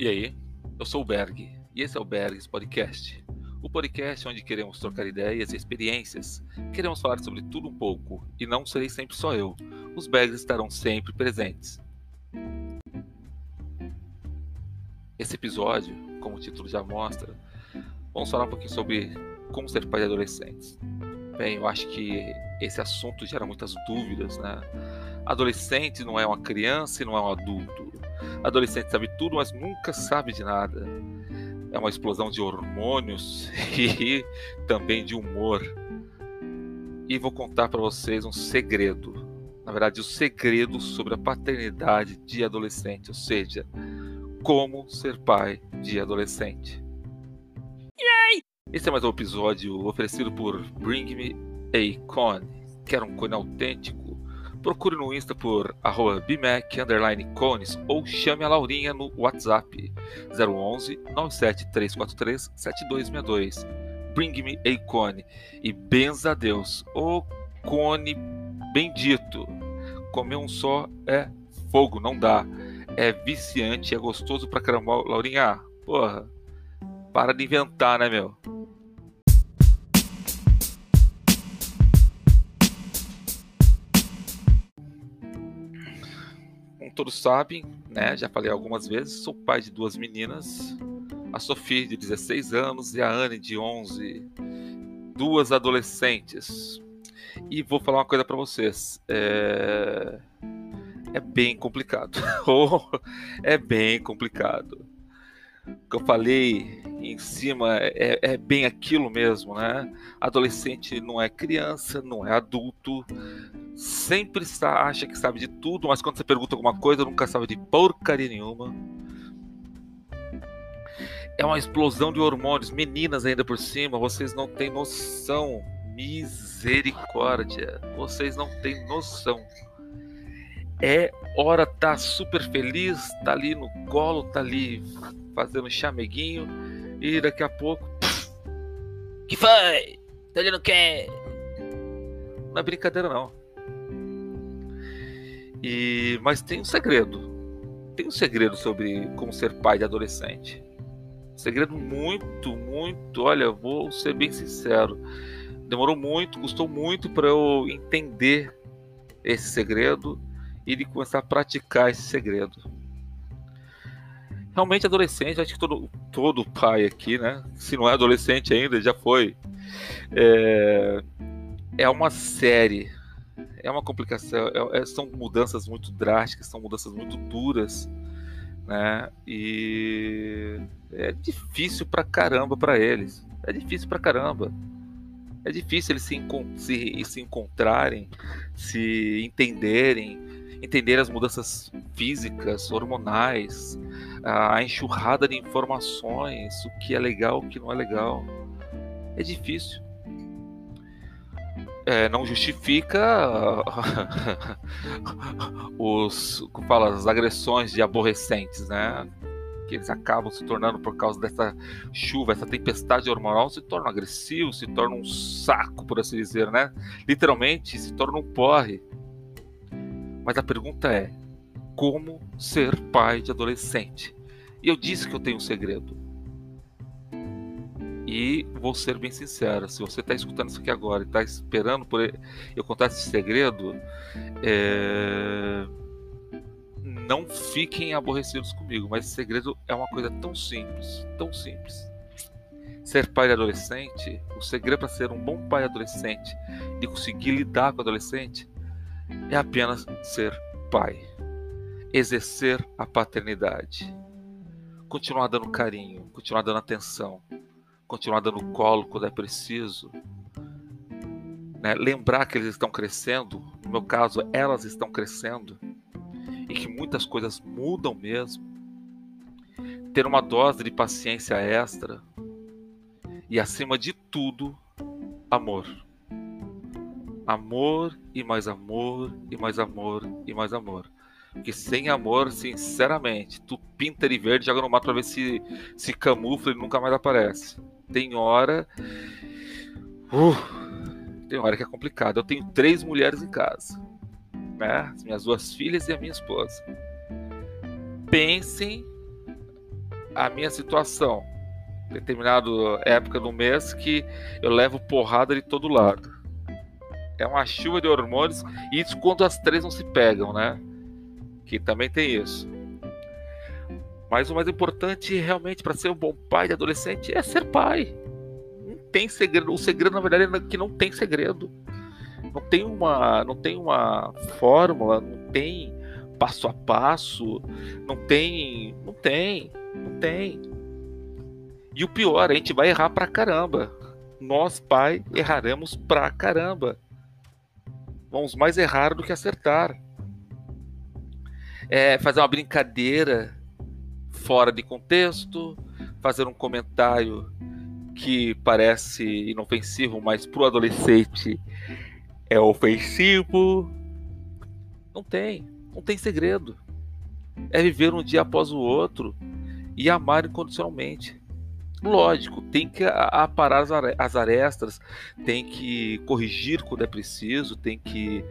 E aí, eu sou o Berg e esse é o Bergs Podcast. O podcast onde queremos trocar ideias e experiências. Queremos falar sobre tudo um pouco e não serei sempre só eu. Os Bergs estarão sempre presentes. Esse episódio, como o título já mostra, vamos falar um pouquinho sobre como ser pai de adolescentes. Bem, eu acho que esse assunto gera muitas dúvidas, né? Adolescente não é uma criança e não é um adulto. Adolescente sabe tudo, mas nunca sabe de nada. É uma explosão de hormônios e também de humor. E vou contar para vocês um segredo. Na verdade, o um segredo sobre a paternidade de adolescente, ou seja, como ser pai de adolescente. Yay! Esse é mais um episódio oferecido por Bring Me a Cone. Quer um cone autêntico? Procure no Insta por bmac_cones ou chame a Laurinha no WhatsApp 011 97343 7262. Bring me a cone e benza a Deus. O cone bendito. Comer um só é fogo, não dá. É viciante, é gostoso pra caramba. Laurinha, porra, para de inventar, né, meu? Como todos sabem, né, já falei algumas vezes, sou pai de duas meninas, a Sofia de 16 anos e a Anne de 11, duas adolescentes. E vou falar uma coisa para vocês, é... é bem complicado, oh, é bem complicado. O que eu falei em cima é, é bem aquilo mesmo, né? Adolescente não é criança, não é adulto, sempre acha que sabe de tudo, mas quando você pergunta alguma coisa, nunca sabe de porcaria nenhuma. É uma explosão de hormônios, meninas ainda por cima, vocês não têm noção. Misericórdia, vocês não têm noção. É hora tá super feliz, tá ali no colo, tá ali fazendo chameguinho e daqui a pouco, pff, que foi? Tá ali no quê? Não é brincadeira não. E mas tem um segredo. Tem um segredo sobre como ser pai de adolescente. Um segredo muito, muito. Olha, vou ser bem sincero. Demorou muito, custou muito para eu entender esse segredo e de começar a praticar esse segredo. Realmente adolescente, acho que todo, todo pai aqui, né? Se não é adolescente ainda, já foi. É, é uma série é uma complicação, é, é, são mudanças muito drásticas, são mudanças muito duras, né? E é difícil pra caramba para eles. É difícil pra caramba. É difícil eles se, se, se encontrarem, se entenderem, entender as mudanças físicas, hormonais, a enxurrada de informações, o que é legal, o que não é legal. É difícil é, não justifica os, como fala, as agressões de aborrecentes, né? Que eles acabam se tornando por causa dessa chuva, essa tempestade hormonal, se tornam agressivos, se tornam um saco, por assim dizer, né? Literalmente se tornam um porre. Mas a pergunta é: como ser pai de adolescente? E eu disse que eu tenho um segredo. E vou ser bem sincero, se você está escutando isso aqui agora e está esperando por eu contar esse segredo, é... não fiquem aborrecidos comigo, mas esse segredo é uma coisa tão simples, tão simples. Ser pai adolescente, o segredo para ser um bom pai adolescente, de conseguir lidar com o adolescente, é apenas ser pai, exercer a paternidade, continuar dando carinho, continuar dando atenção continuar dando colo quando é preciso. Né? Lembrar que eles estão crescendo, no meu caso, elas estão crescendo, e que muitas coisas mudam mesmo. Ter uma dose de paciência extra e, acima de tudo, amor. Amor e mais amor e mais amor e mais amor. Porque sem amor, sinceramente, tu pinta ele verde, joga no mato pra ver se se camufla e nunca mais aparece. Tem hora. Uh, tem hora que é complicado. Eu tenho três mulheres em casa. Né? As minhas duas filhas e a minha esposa. Pensem a minha situação. Determinada época do mês que eu levo porrada de todo lado. É uma chuva de hormônios, e isso quando as três não se pegam, né? Que também tem isso. Mas o mais importante realmente para ser um bom pai de adolescente é ser pai. Não tem segredo. O segredo, na verdade, é que não tem segredo. Não tem uma, não tem uma fórmula, não tem passo a passo, não tem, não tem, não tem. E o pior, a gente vai errar pra caramba. Nós, pai, erraremos pra caramba. Vamos mais errar do que acertar. É fazer uma brincadeira fora de contexto, fazer um comentário que parece inofensivo, mas para o adolescente é ofensivo. Não tem, não tem segredo. É viver um dia após o outro e amar incondicionalmente. Lógico, tem que aparar as arestas, tem que corrigir quando é preciso, tem que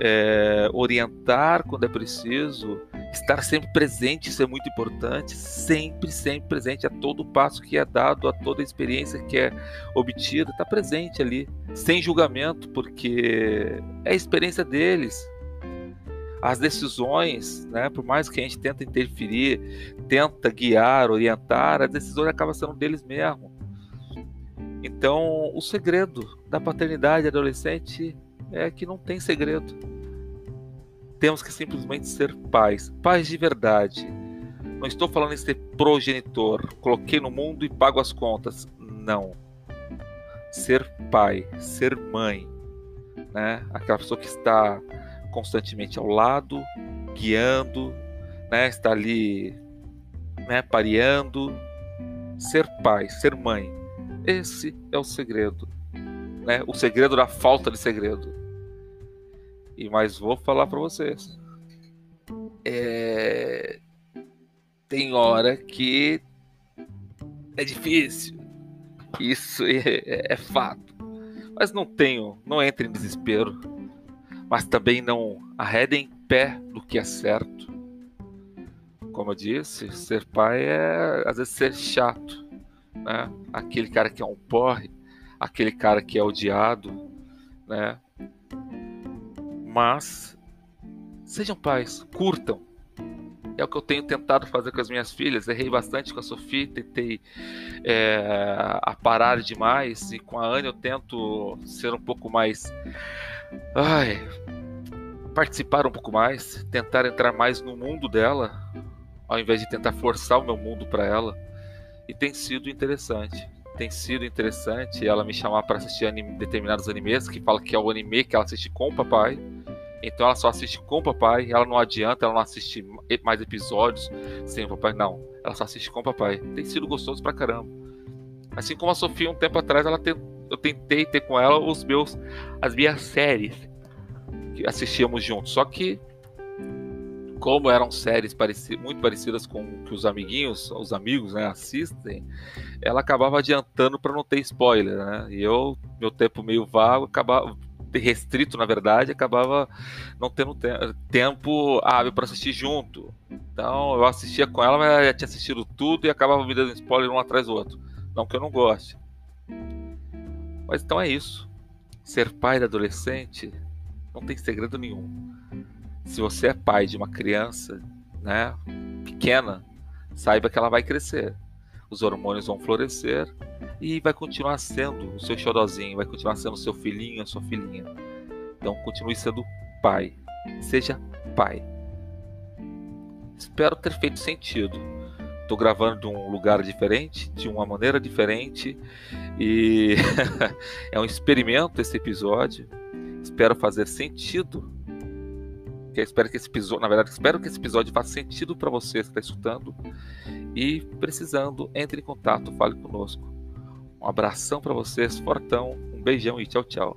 é, orientar quando é preciso, estar sempre presente, isso é muito importante, sempre, sempre presente a todo passo que é dado, a toda experiência que é obtida, está presente ali, sem julgamento, porque é a experiência deles, as decisões, né, por mais que a gente tenta interferir, tenta guiar, orientar, a decisão acaba sendo deles mesmo. Então, o segredo da paternidade adolescente é que não tem segredo. Temos que simplesmente ser pais, pais de verdade. Não estou falando em ser progenitor, coloquei no mundo e pago as contas. Não. Ser pai, ser mãe, né? Aquela pessoa que está constantemente ao lado, guiando, né? Está ali, né? Pareando, ser pai, ser mãe. Esse é o segredo, né? O segredo da falta de segredo. E mais vou falar para vocês. É... Tem hora que é difícil. Isso é, é fato. Mas não tenho, não entre em desespero mas também não arredem pé do que é certo. Como eu disse, ser pai é às vezes ser chato, né? Aquele cara que é um porre, aquele cara que é odiado, né? Mas sejam pais, curtam. É o que eu tenho tentado fazer com as minhas filhas. Errei bastante com a Sofia, tentei é, aparar demais. E com a Anne eu tento ser um pouco mais ai, participar um pouco mais, tentar entrar mais no mundo dela, ao invés de tentar forçar o meu mundo para ela. E tem sido interessante. Tem sido interessante ela me chamar para assistir anime, determinados animes, que fala que é o anime que ela assiste com o papai. Então ela só assiste com o papai, ela não adianta, ela não assiste mais episódios sem o papai, não. Ela só assiste com o papai. Tem sido gostoso pra caramba. Assim como a Sofia, um tempo atrás, ela eu tentei ter com ela os meus as minhas séries que assistíamos juntos. Só que como eram séries pareci muito parecidas com o que os amiguinhos, os amigos, né, assistem, ela acabava adiantando para não ter spoiler, né? E eu, meu tempo meio vago, acabava restrito, na verdade, acabava não tendo te tempo hábil para assistir junto. Então eu assistia com ela, mas ela já tinha assistido tudo e acabava me dando spoiler um atrás do outro. Não que eu não goste. Mas então é isso. Ser pai de adolescente não tem segredo nenhum. Se você é pai de uma criança, né, pequena, saiba que ela vai crescer. Os hormônios vão florescer e vai continuar sendo o seu xodozinho, vai continuar sendo o seu filhinho, a sua filhinha. Então continue sendo pai. Seja pai. Espero ter feito sentido. Estou gravando de um lugar diferente, de uma maneira diferente, e é um experimento esse episódio. Espero fazer sentido. Eu espero que esse episódio, na verdade, espero que esse episódio faça sentido para você que está escutando. E precisando, entre em contato, fale conosco. Um abração para vocês, fortão, um beijão e tchau, tchau.